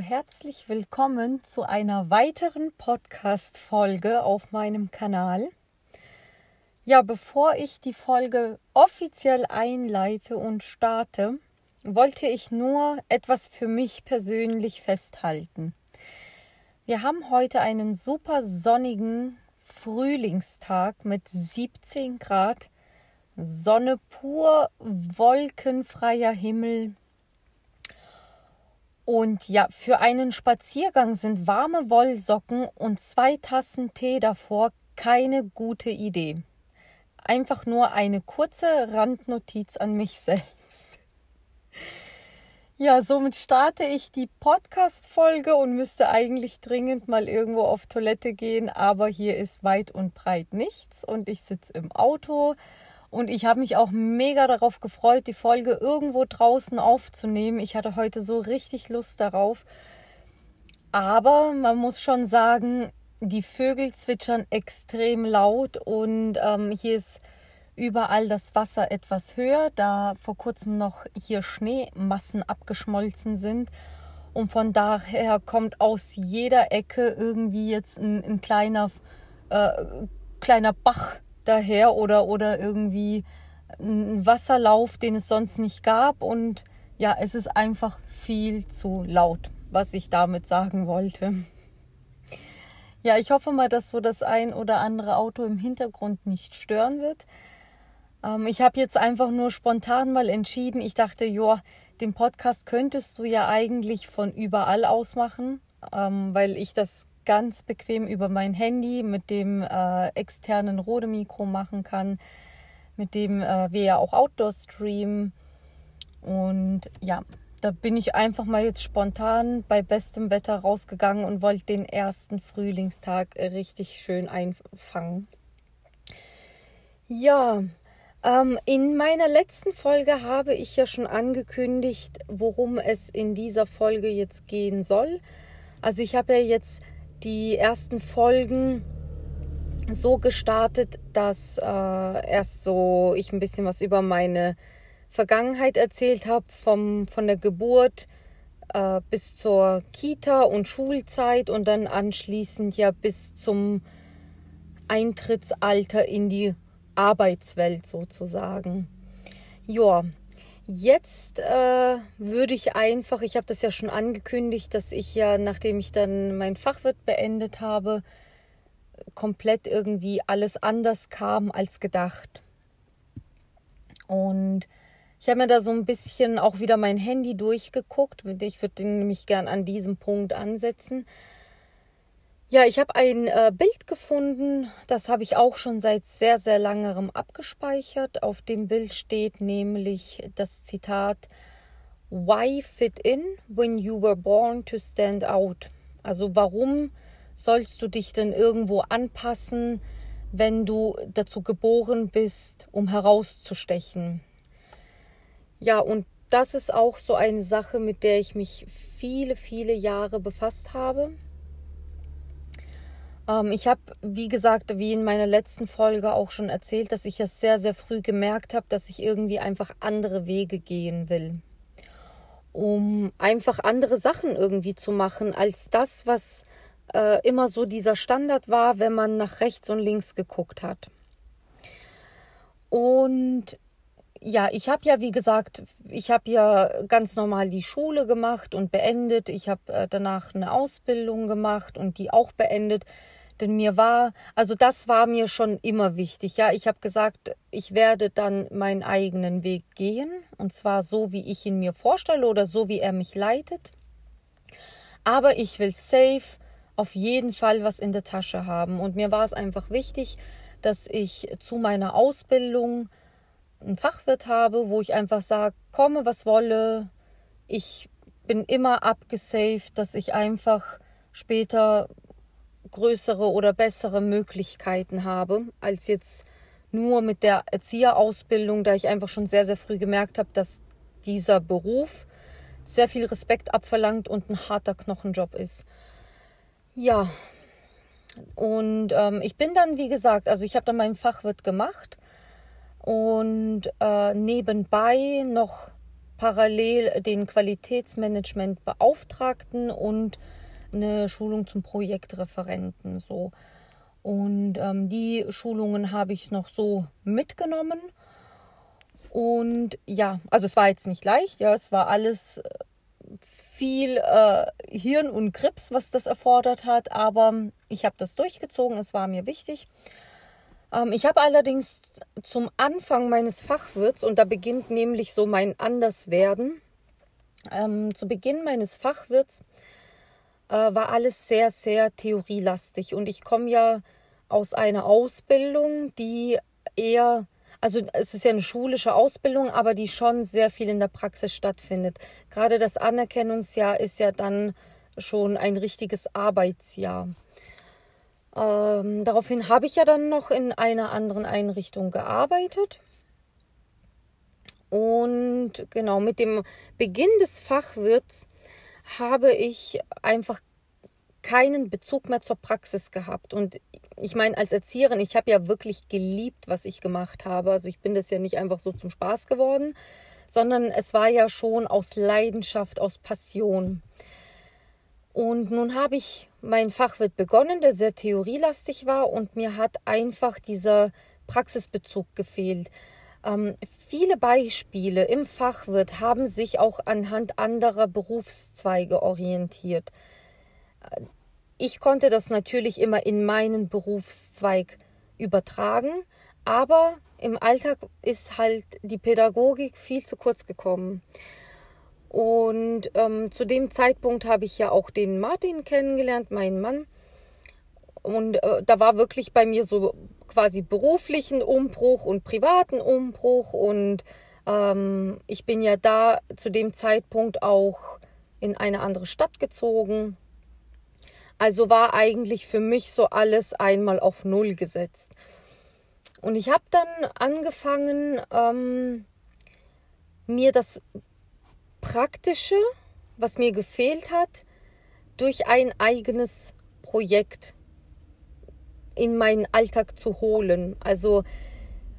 herzlich willkommen zu einer weiteren Podcast-Folge auf meinem Kanal. Ja, bevor ich die Folge offiziell einleite und starte, wollte ich nur etwas für mich persönlich festhalten. Wir haben heute einen super sonnigen Frühlingstag mit 17 Grad, Sonne pur, wolkenfreier Himmel, und ja, für einen Spaziergang sind warme Wollsocken und zwei Tassen Tee davor keine gute Idee. Einfach nur eine kurze Randnotiz an mich selbst. Ja, somit starte ich die Podcast-Folge und müsste eigentlich dringend mal irgendwo auf Toilette gehen, aber hier ist weit und breit nichts und ich sitze im Auto und ich habe mich auch mega darauf gefreut, die Folge irgendwo draußen aufzunehmen. Ich hatte heute so richtig Lust darauf. Aber man muss schon sagen, die Vögel zwitschern extrem laut und ähm, hier ist überall das Wasser etwas höher, da vor kurzem noch hier Schneemassen abgeschmolzen sind. Und von daher kommt aus jeder Ecke irgendwie jetzt ein, ein kleiner, äh, kleiner Bach daher oder, oder irgendwie ein Wasserlauf, den es sonst nicht gab. Und ja, es ist einfach viel zu laut, was ich damit sagen wollte. Ja, ich hoffe mal, dass so das ein oder andere Auto im Hintergrund nicht stören wird. Ähm, ich habe jetzt einfach nur spontan mal entschieden. Ich dachte, ja, den Podcast könntest du ja eigentlich von überall aus machen, ähm, weil ich das ganz bequem über mein Handy mit dem äh, externen Rode-Mikro machen kann, mit dem äh, wir ja auch Outdoor streamen. Und ja, da bin ich einfach mal jetzt spontan bei bestem Wetter rausgegangen und wollte den ersten Frühlingstag richtig schön einfangen. Ja, ähm, in meiner letzten Folge habe ich ja schon angekündigt, worum es in dieser Folge jetzt gehen soll. Also ich habe ja jetzt die ersten Folgen so gestartet, dass äh, erst so ich ein bisschen was über meine Vergangenheit erzählt habe, von der Geburt äh, bis zur Kita und Schulzeit und dann anschließend ja bis zum Eintrittsalter in die Arbeitswelt sozusagen. Ja, Jetzt äh, würde ich einfach, ich habe das ja schon angekündigt, dass ich ja, nachdem ich dann mein Fachwirt beendet habe, komplett irgendwie alles anders kam als gedacht. Und ich habe mir da so ein bisschen auch wieder mein Handy durchgeguckt. Ich würde nämlich gern an diesem Punkt ansetzen. Ja, ich habe ein äh, Bild gefunden, das habe ich auch schon seit sehr, sehr langerem abgespeichert. Auf dem Bild steht nämlich das Zitat Why fit in when you were born to stand out? Also warum sollst du dich denn irgendwo anpassen, wenn du dazu geboren bist, um herauszustechen? Ja, und das ist auch so eine Sache, mit der ich mich viele, viele Jahre befasst habe. Ähm, ich habe, wie gesagt, wie in meiner letzten Folge auch schon erzählt, dass ich es sehr, sehr früh gemerkt habe, dass ich irgendwie einfach andere Wege gehen will. Um einfach andere Sachen irgendwie zu machen, als das, was äh, immer so dieser Standard war, wenn man nach rechts und links geguckt hat. Und ja, ich habe ja, wie gesagt, ich habe ja ganz normal die Schule gemacht und beendet. Ich habe äh, danach eine Ausbildung gemacht und die auch beendet. Denn mir war, also das war mir schon immer wichtig. Ja, ich habe gesagt, ich werde dann meinen eigenen Weg gehen. Und zwar so, wie ich ihn mir vorstelle oder so, wie er mich leitet. Aber ich will safe auf jeden Fall was in der Tasche haben. Und mir war es einfach wichtig, dass ich zu meiner Ausbildung ein Fachwirt habe, wo ich einfach sage, komme, was wolle. Ich bin immer abgesaved, dass ich einfach später größere oder bessere Möglichkeiten habe, als jetzt nur mit der Erzieherausbildung, da ich einfach schon sehr, sehr früh gemerkt habe, dass dieser Beruf sehr viel Respekt abverlangt und ein harter Knochenjob ist. Ja, und ähm, ich bin dann, wie gesagt, also ich habe dann meinen Fachwirt gemacht und äh, nebenbei noch parallel den Qualitätsmanagement-Beauftragten und eine Schulung zum Projektreferenten. So. Und ähm, die Schulungen habe ich noch so mitgenommen. Und ja, also es war jetzt nicht leicht, ja, es war alles äh, viel äh, Hirn und Grips, was das erfordert hat, aber ich habe das durchgezogen, es war mir wichtig. Ähm, ich habe allerdings zum Anfang meines Fachwirts, und da beginnt nämlich so mein Anderswerden, ähm, zu Beginn meines Fachwirts äh, war alles sehr, sehr theorielastig. Und ich komme ja aus einer Ausbildung, die eher, also es ist ja eine schulische Ausbildung, aber die schon sehr viel in der Praxis stattfindet. Gerade das Anerkennungsjahr ist ja dann schon ein richtiges Arbeitsjahr. Ähm, daraufhin habe ich ja dann noch in einer anderen Einrichtung gearbeitet. Und genau mit dem Beginn des Fachwirts habe ich einfach keinen Bezug mehr zur Praxis gehabt. Und ich meine, als Erzieherin, ich habe ja wirklich geliebt, was ich gemacht habe. Also ich bin das ja nicht einfach so zum Spaß geworden, sondern es war ja schon aus Leidenschaft, aus Passion. Und nun habe ich meinen Fachwirt begonnen, der sehr theorielastig war und mir hat einfach dieser Praxisbezug gefehlt. Ähm, viele Beispiele im Fachwirt haben sich auch anhand anderer Berufszweige orientiert. Ich konnte das natürlich immer in meinen Berufszweig übertragen, aber im Alltag ist halt die Pädagogik viel zu kurz gekommen. Und ähm, zu dem Zeitpunkt habe ich ja auch den Martin kennengelernt, meinen Mann. Und äh, da war wirklich bei mir so quasi beruflichen Umbruch und privaten Umbruch. Und ähm, ich bin ja da zu dem Zeitpunkt auch in eine andere Stadt gezogen. Also war eigentlich für mich so alles einmal auf Null gesetzt. Und ich habe dann angefangen, ähm, mir das Praktische, was mir gefehlt hat, durch ein eigenes Projekt in meinen Alltag zu holen. Also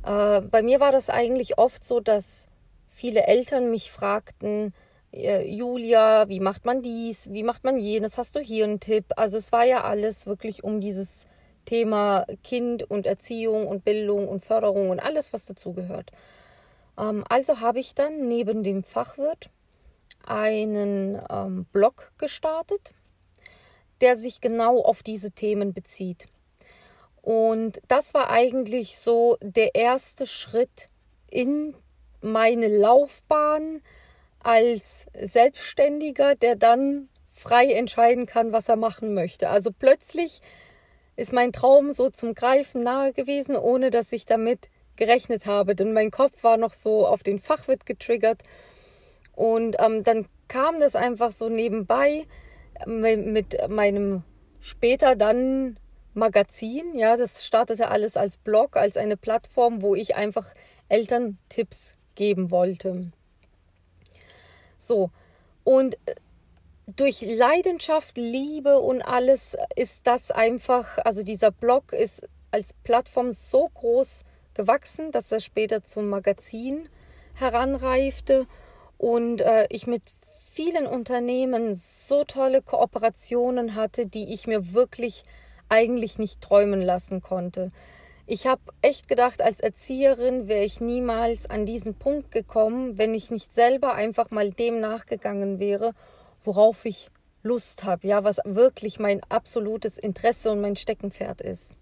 äh, bei mir war das eigentlich oft so, dass viele Eltern mich fragten, äh, Julia, wie macht man dies, wie macht man jenes, hast du hier einen Tipp? Also es war ja alles wirklich um dieses Thema Kind und Erziehung und Bildung und Förderung und alles, was dazugehört. Ähm, also habe ich dann neben dem Fachwirt einen ähm, Blog gestartet, der sich genau auf diese Themen bezieht. Und das war eigentlich so der erste Schritt in meine Laufbahn als Selbstständiger, der dann frei entscheiden kann, was er machen möchte. Also plötzlich ist mein Traum so zum Greifen nahe gewesen, ohne dass ich damit gerechnet habe. Denn mein Kopf war noch so auf den Fachwirt getriggert und ähm, dann kam das einfach so nebenbei mit, mit meinem später dann Magazin. Ja, das startete alles als Blog, als eine Plattform, wo ich einfach Eltern Tipps geben wollte. So, und äh, durch Leidenschaft, Liebe und alles ist das einfach, also dieser Blog ist als Plattform so groß gewachsen, dass er später zum Magazin heranreifte und äh, ich mit vielen Unternehmen so tolle Kooperationen hatte, die ich mir wirklich eigentlich nicht träumen lassen konnte. Ich habe echt gedacht, als Erzieherin wäre ich niemals an diesen Punkt gekommen, wenn ich nicht selber einfach mal dem nachgegangen wäre, worauf ich Lust habe, ja, was wirklich mein absolutes Interesse und mein Steckenpferd ist.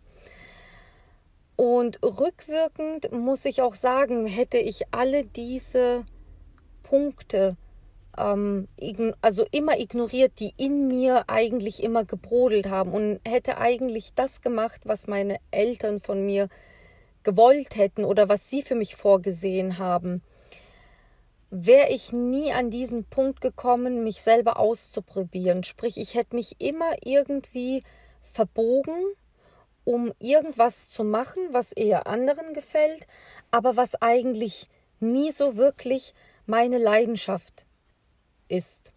Und rückwirkend muss ich auch sagen, hätte ich alle diese Punkte ähm, also immer ignoriert, die in mir eigentlich immer gebrodelt haben und hätte eigentlich das gemacht, was meine Eltern von mir gewollt hätten oder was sie für mich vorgesehen haben, wäre ich nie an diesen Punkt gekommen, mich selber auszuprobieren. Sprich, ich hätte mich immer irgendwie verbogen, um irgendwas zu machen, was eher anderen gefällt, aber was eigentlich nie so wirklich meine Leidenschaft ist.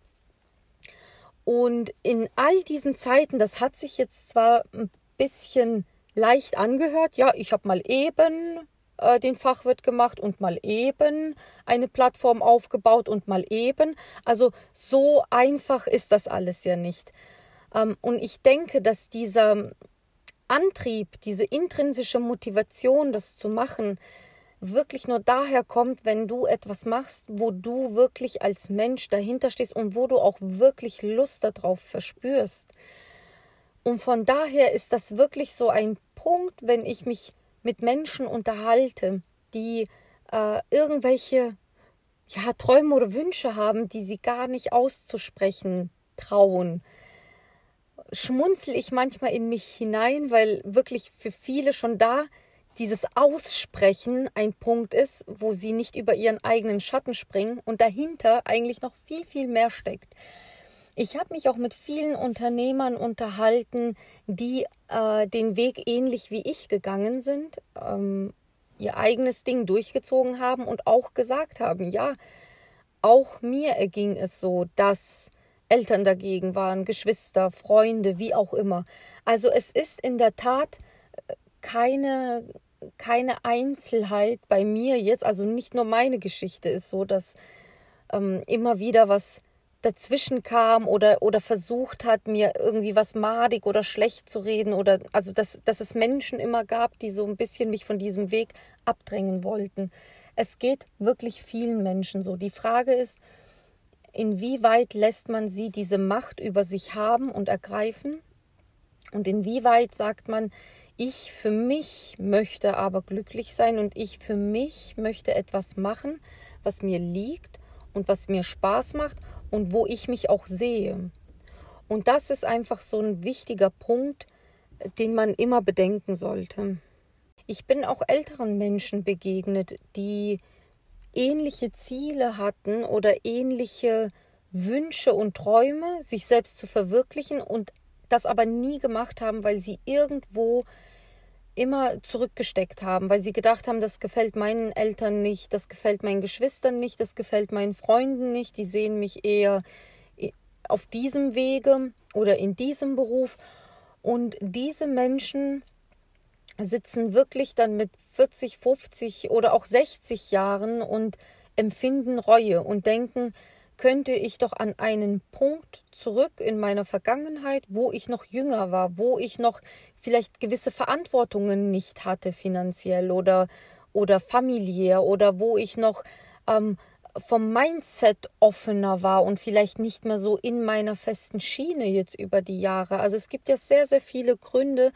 Und in all diesen Zeiten, das hat sich jetzt zwar ein bisschen leicht angehört, ja, ich habe mal eben äh, den Fachwirt gemacht und mal eben eine Plattform aufgebaut und mal eben. Also so einfach ist das alles ja nicht. Ähm, und ich denke, dass dieser Antrieb, diese intrinsische Motivation, das zu machen, wirklich nur daher kommt, wenn du etwas machst, wo du wirklich als Mensch dahinter stehst und wo du auch wirklich Lust darauf verspürst. Und von daher ist das wirklich so ein Punkt, wenn ich mich mit Menschen unterhalte, die äh, irgendwelche ja, Träume oder Wünsche haben, die sie gar nicht auszusprechen trauen, schmunzel ich manchmal in mich hinein, weil wirklich für viele schon da dieses Aussprechen ein Punkt ist, wo sie nicht über ihren eigenen Schatten springen und dahinter eigentlich noch viel, viel mehr steckt. Ich habe mich auch mit vielen Unternehmern unterhalten, die äh, den Weg ähnlich wie ich gegangen sind, ähm, ihr eigenes Ding durchgezogen haben und auch gesagt haben, ja, auch mir erging es so, dass Eltern dagegen waren, Geschwister, Freunde, wie auch immer. Also es ist in der Tat äh, keine, keine Einzelheit bei mir jetzt, also nicht nur meine Geschichte ist so, dass ähm, immer wieder was dazwischen kam oder, oder versucht hat, mir irgendwie was madig oder schlecht zu reden oder also dass, dass es Menschen immer gab, die so ein bisschen mich von diesem Weg abdrängen wollten. Es geht wirklich vielen Menschen so. Die Frage ist, inwieweit lässt man sie diese Macht über sich haben und ergreifen und inwieweit sagt man, ich für mich möchte aber glücklich sein und ich für mich möchte etwas machen, was mir liegt und was mir Spaß macht und wo ich mich auch sehe. Und das ist einfach so ein wichtiger Punkt, den man immer bedenken sollte. Ich bin auch älteren Menschen begegnet, die ähnliche Ziele hatten oder ähnliche Wünsche und Träume, sich selbst zu verwirklichen und das aber nie gemacht haben, weil sie irgendwo immer zurückgesteckt haben, weil sie gedacht haben, das gefällt meinen Eltern nicht, das gefällt meinen Geschwistern nicht, das gefällt meinen Freunden nicht, die sehen mich eher auf diesem Wege oder in diesem Beruf. Und diese Menschen sitzen wirklich dann mit 40, 50 oder auch 60 Jahren und empfinden Reue und denken, könnte ich doch an einen Punkt zurück in meiner Vergangenheit, wo ich noch jünger war, wo ich noch vielleicht gewisse Verantwortungen nicht hatte finanziell oder, oder familiär oder wo ich noch ähm, vom Mindset offener war und vielleicht nicht mehr so in meiner festen Schiene jetzt über die Jahre. Also es gibt ja sehr, sehr viele Gründe,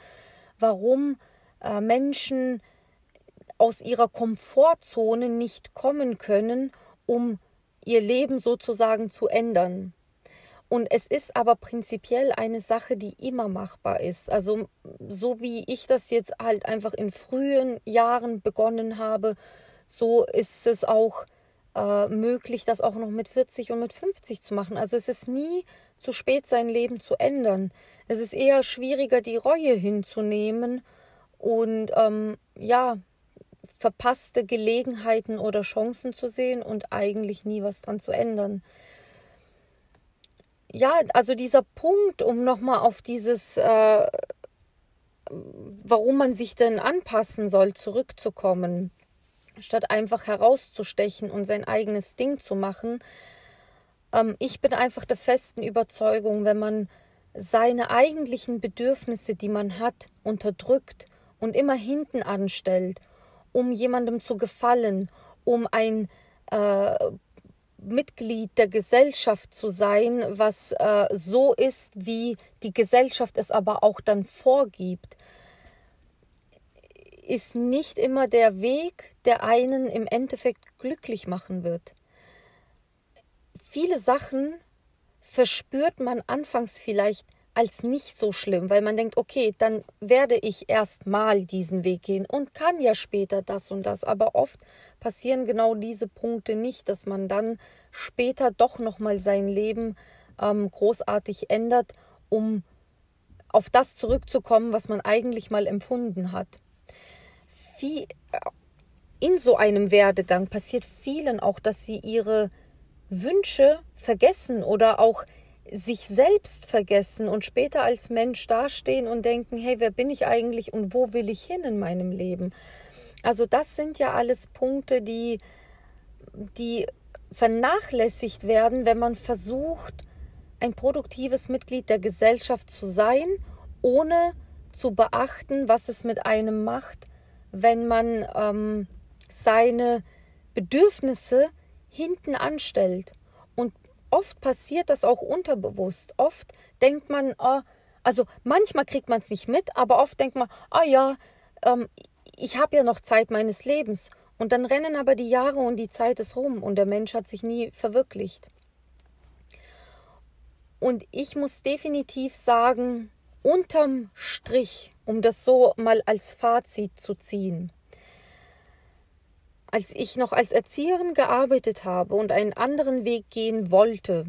warum äh, Menschen aus ihrer Komfortzone nicht kommen können, um ihr Leben sozusagen zu ändern. Und es ist aber prinzipiell eine Sache, die immer machbar ist. Also so wie ich das jetzt halt einfach in frühen Jahren begonnen habe, so ist es auch äh, möglich, das auch noch mit 40 und mit 50 zu machen. Also es ist nie zu spät, sein Leben zu ändern. Es ist eher schwieriger, die Reue hinzunehmen und ähm, ja, verpasste Gelegenheiten oder Chancen zu sehen und eigentlich nie was dran zu ändern. Ja, also dieser Punkt, um nochmal auf dieses, äh, warum man sich denn anpassen soll, zurückzukommen, statt einfach herauszustechen und sein eigenes Ding zu machen. Ähm, ich bin einfach der festen Überzeugung, wenn man seine eigentlichen Bedürfnisse, die man hat, unterdrückt und immer hinten anstellt um jemandem zu gefallen, um ein äh, Mitglied der Gesellschaft zu sein, was äh, so ist, wie die Gesellschaft es aber auch dann vorgibt, ist nicht immer der Weg, der einen im Endeffekt glücklich machen wird. Viele Sachen verspürt man anfangs vielleicht als nicht so schlimm, weil man denkt, okay, dann werde ich erst mal diesen Weg gehen und kann ja später das und das. Aber oft passieren genau diese Punkte nicht, dass man dann später doch noch mal sein Leben ähm, großartig ändert, um auf das zurückzukommen, was man eigentlich mal empfunden hat. Wie in so einem Werdegang passiert vielen auch, dass sie ihre Wünsche vergessen oder auch sich selbst vergessen und später als Mensch dastehen und denken, hey, wer bin ich eigentlich und wo will ich hin in meinem Leben? Also das sind ja alles Punkte, die, die vernachlässigt werden, wenn man versucht, ein produktives Mitglied der Gesellschaft zu sein, ohne zu beachten, was es mit einem macht, wenn man ähm, seine Bedürfnisse hinten anstellt. Oft passiert das auch unterbewusst. Oft denkt man, oh, also manchmal kriegt man es nicht mit, aber oft denkt man, ah ja, ähm, ich habe ja noch Zeit meines Lebens. Und dann rennen aber die Jahre und die Zeit ist rum und der Mensch hat sich nie verwirklicht. Und ich muss definitiv sagen, unterm Strich, um das so mal als Fazit zu ziehen, als ich noch als Erzieherin gearbeitet habe und einen anderen Weg gehen wollte,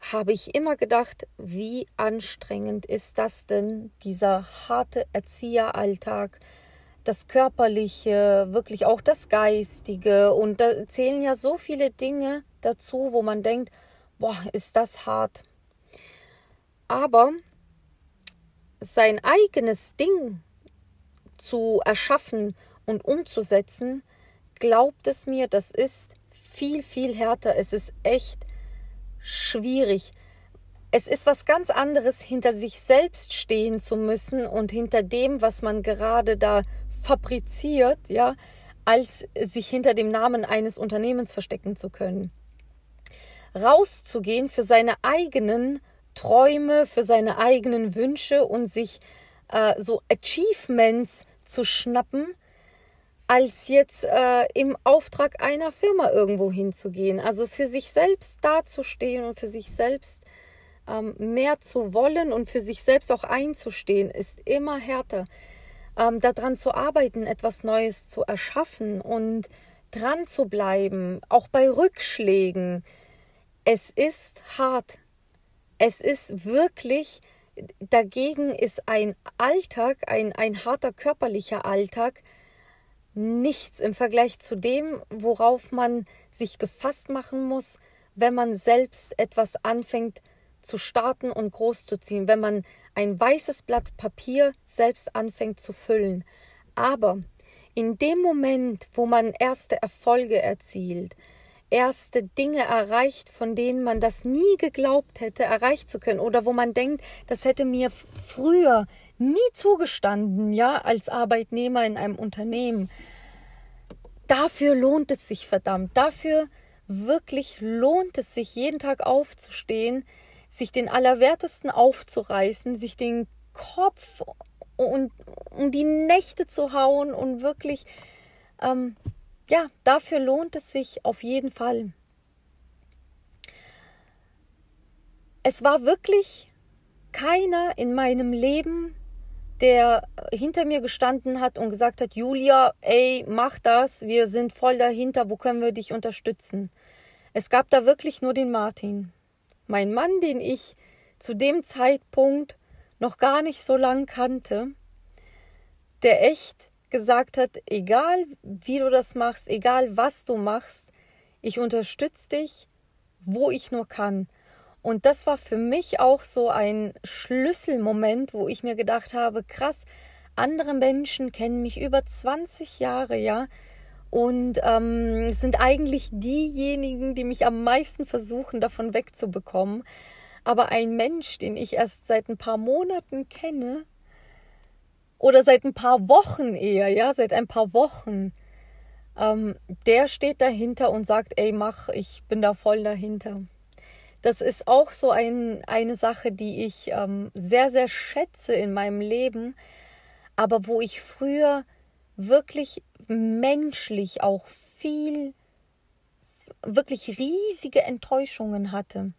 habe ich immer gedacht, wie anstrengend ist das denn, dieser harte Erzieheralltag, das Körperliche, wirklich auch das Geistige. Und da zählen ja so viele Dinge dazu, wo man denkt, boah, ist das hart. Aber sein eigenes Ding zu erschaffen und umzusetzen, glaubt es mir, das ist viel, viel härter. Es ist echt schwierig. Es ist was ganz anderes, hinter sich selbst stehen zu müssen und hinter dem, was man gerade da fabriziert, ja, als sich hinter dem Namen eines Unternehmens verstecken zu können. Rauszugehen für seine eigenen Träume, für seine eigenen Wünsche und sich äh, so Achievements zu schnappen, als jetzt äh, im Auftrag einer Firma irgendwo hinzugehen. Also für sich selbst dazustehen und für sich selbst ähm, mehr zu wollen und für sich selbst auch einzustehen, ist immer härter. Ähm, daran zu arbeiten, etwas Neues zu erschaffen und dran zu bleiben, auch bei Rückschlägen. Es ist hart, es ist wirklich, dagegen ist ein Alltag, ein, ein harter körperlicher Alltag, nichts im Vergleich zu dem, worauf man sich gefasst machen muss, wenn man selbst etwas anfängt zu starten und groß zu ziehen, wenn man ein weißes Blatt Papier selbst anfängt zu füllen. Aber in dem Moment, wo man erste Erfolge erzielt, erste Dinge erreicht, von denen man das nie geglaubt hätte, erreicht zu können oder wo man denkt, das hätte mir früher nie zugestanden, ja, als Arbeitnehmer in einem Unternehmen. Dafür lohnt es sich verdammt. Dafür wirklich lohnt es sich, jeden Tag aufzustehen, sich den Allerwertesten aufzureißen, sich den Kopf und um die Nächte zu hauen und wirklich ähm, ja, dafür lohnt es sich auf jeden Fall. Es war wirklich keiner in meinem Leben, der hinter mir gestanden hat und gesagt hat, Julia, ey, mach das, wir sind voll dahinter, wo können wir dich unterstützen? Es gab da wirklich nur den Martin, mein Mann, den ich zu dem Zeitpunkt noch gar nicht so lang kannte, der echt gesagt hat, egal wie du das machst, egal was du machst, ich unterstütze dich, wo ich nur kann. Und das war für mich auch so ein Schlüsselmoment, wo ich mir gedacht habe, krass, andere Menschen kennen mich über 20 Jahre, ja, und ähm, sind eigentlich diejenigen, die mich am meisten versuchen, davon wegzubekommen. Aber ein Mensch, den ich erst seit ein paar Monaten kenne, oder seit ein paar Wochen eher, ja, seit ein paar Wochen, ähm, der steht dahinter und sagt, ey, mach, ich bin da voll dahinter. Das ist auch so ein, eine Sache, die ich ähm, sehr, sehr schätze in meinem Leben, aber wo ich früher wirklich menschlich auch viel, wirklich riesige Enttäuschungen hatte.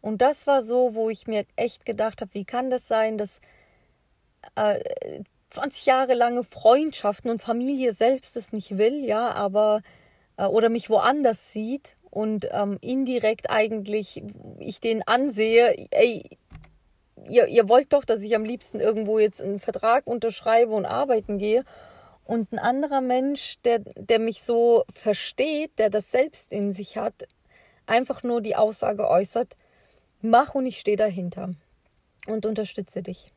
Und das war so, wo ich mir echt gedacht habe, wie kann das sein, dass äh, 20 Jahre lange Freundschaften und Familie selbst es nicht will, ja, aber äh, oder mich woanders sieht und ähm, indirekt eigentlich ich den ansehe, ey, ihr, ihr wollt doch, dass ich am liebsten irgendwo jetzt einen Vertrag unterschreibe und arbeiten gehe. Und ein anderer Mensch, der, der mich so versteht, der das selbst in sich hat, einfach nur die Aussage äußert, mach und ich stehe dahinter und unterstütze dich.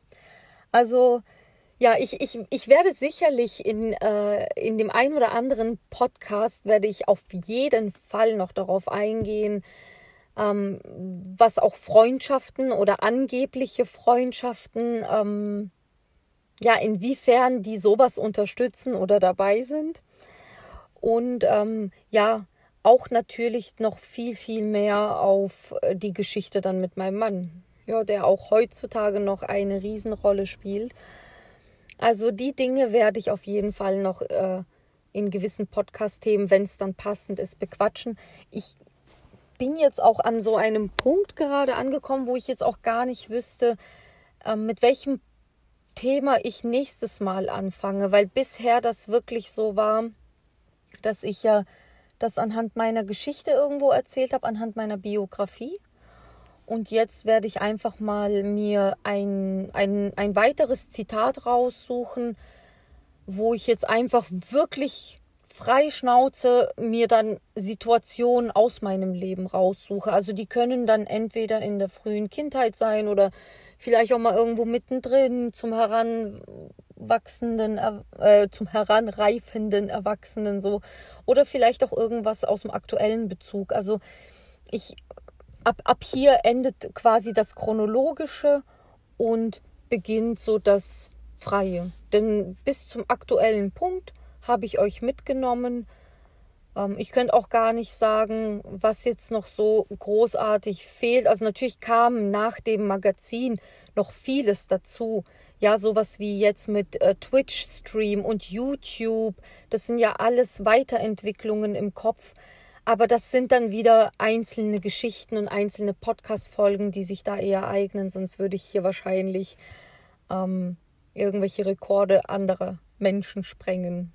Also Ja, ich, ich, ich werde sicherlich in, äh, in dem ein oder anderen Podcast werde ich auf jeden Fall noch darauf eingehen, ähm, was auch Freundschaften oder angebliche Freundschaften, ähm, ja, inwiefern die sowas unterstützen oder dabei sind. Und ähm, ja, auch natürlich noch viel, viel mehr auf äh, die Geschichte dann mit meinem Mann, ja, der auch heutzutage noch eine Riesenrolle spielt. Also die Dinge werde ich auf jeden Fall noch äh, in gewissen Podcast-Themen, wenn es dann passend ist, bequatschen. Ich bin jetzt auch an so einem Punkt gerade angekommen, wo ich jetzt auch gar nicht wüsste, äh, mit welchem Thema ich nächstes Mal anfange, weil bisher das wirklich so war, dass ich ja das anhand meiner Geschichte irgendwo erzählt habe, anhand meiner Biografie. Und jetzt werde ich einfach mal mir ein, ein, ein weiteres Zitat raussuchen, wo ich jetzt einfach wirklich frei Schnauze mir dann Situationen aus meinem Leben raussuche. Also die können dann entweder in der frühen Kindheit sein oder vielleicht auch mal irgendwo mittendrin zum heranwachsenden, äh, zum heranreifenden Erwachsenen so. Oder vielleicht auch irgendwas aus dem aktuellen Bezug. Also ich ab, ab hier endet quasi das Chronologische und beginnt so das Freie. Denn bis zum aktuellen Punkt habe ich euch mitgenommen. Ähm, ich könnte auch gar nicht sagen, was jetzt noch so großartig fehlt. Also natürlich kam nach dem Magazin noch vieles dazu. Ja, sowas wie jetzt mit äh, Twitch-Stream und YouTube. Das sind ja alles Weiterentwicklungen im Kopf. Aber das sind dann wieder einzelne Geschichten und einzelne Podcast-Folgen, die sich da eher eignen. Sonst würde ich hier wahrscheinlich ähm, irgendwelche Rekorde anderer Menschen sprengen.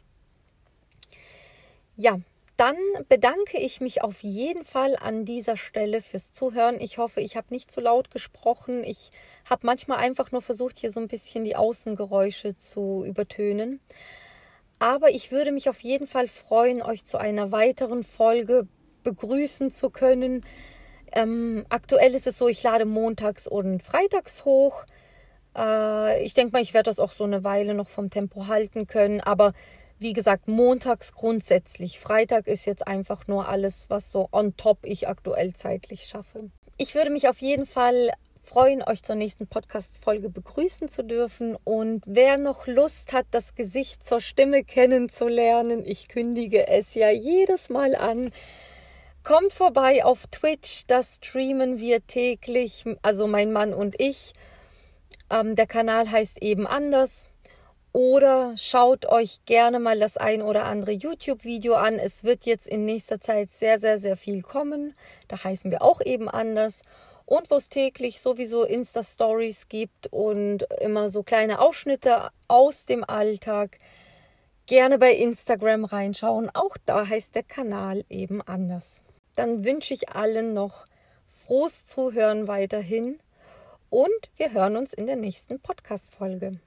Ja, dann bedanke ich mich auf jeden Fall an dieser Stelle fürs Zuhören. Ich hoffe, ich habe nicht zu laut gesprochen. Ich habe manchmal einfach nur versucht, hier so ein bisschen die Außengeräusche zu übertönen. Aber ich würde mich auf jeden Fall freuen, euch zu einer weiteren Folge begrüßen zu können. Ähm, aktuell ist es so, ich lade montags und freitags hoch. Äh, ich denke mal, ich werde das auch so eine Weile noch vom Tempo halten können. Aber wie gesagt, montags grundsätzlich. Freitag ist jetzt einfach nur alles, was so on top ich aktuell zeitlich schaffe. Ich würde mich auf jeden Fall freuen, euch zur nächsten Podcast-Folge begrüßen zu dürfen. Und wer noch Lust hat, das Gesicht zur Stimme kennenzulernen, ich kündige es ja jedes Mal an. Kommt vorbei auf Twitch, das streamen wir täglich, also mein Mann und ich. Ähm, der Kanal heißt eben anders. Oder schaut euch gerne mal das ein oder andere YouTube-Video an. Es wird jetzt in nächster Zeit sehr, sehr, sehr viel kommen. Da heißen wir auch eben anders und wo es täglich sowieso Insta-Stories gibt und immer so kleine Ausschnitte aus dem Alltag. Gerne bei Instagram reinschauen. Auch da heißt der Kanal eben anders. Dann wünsche ich allen noch frohes Zuhören weiterhin und wir hören uns in der nächsten Podcast-Folge.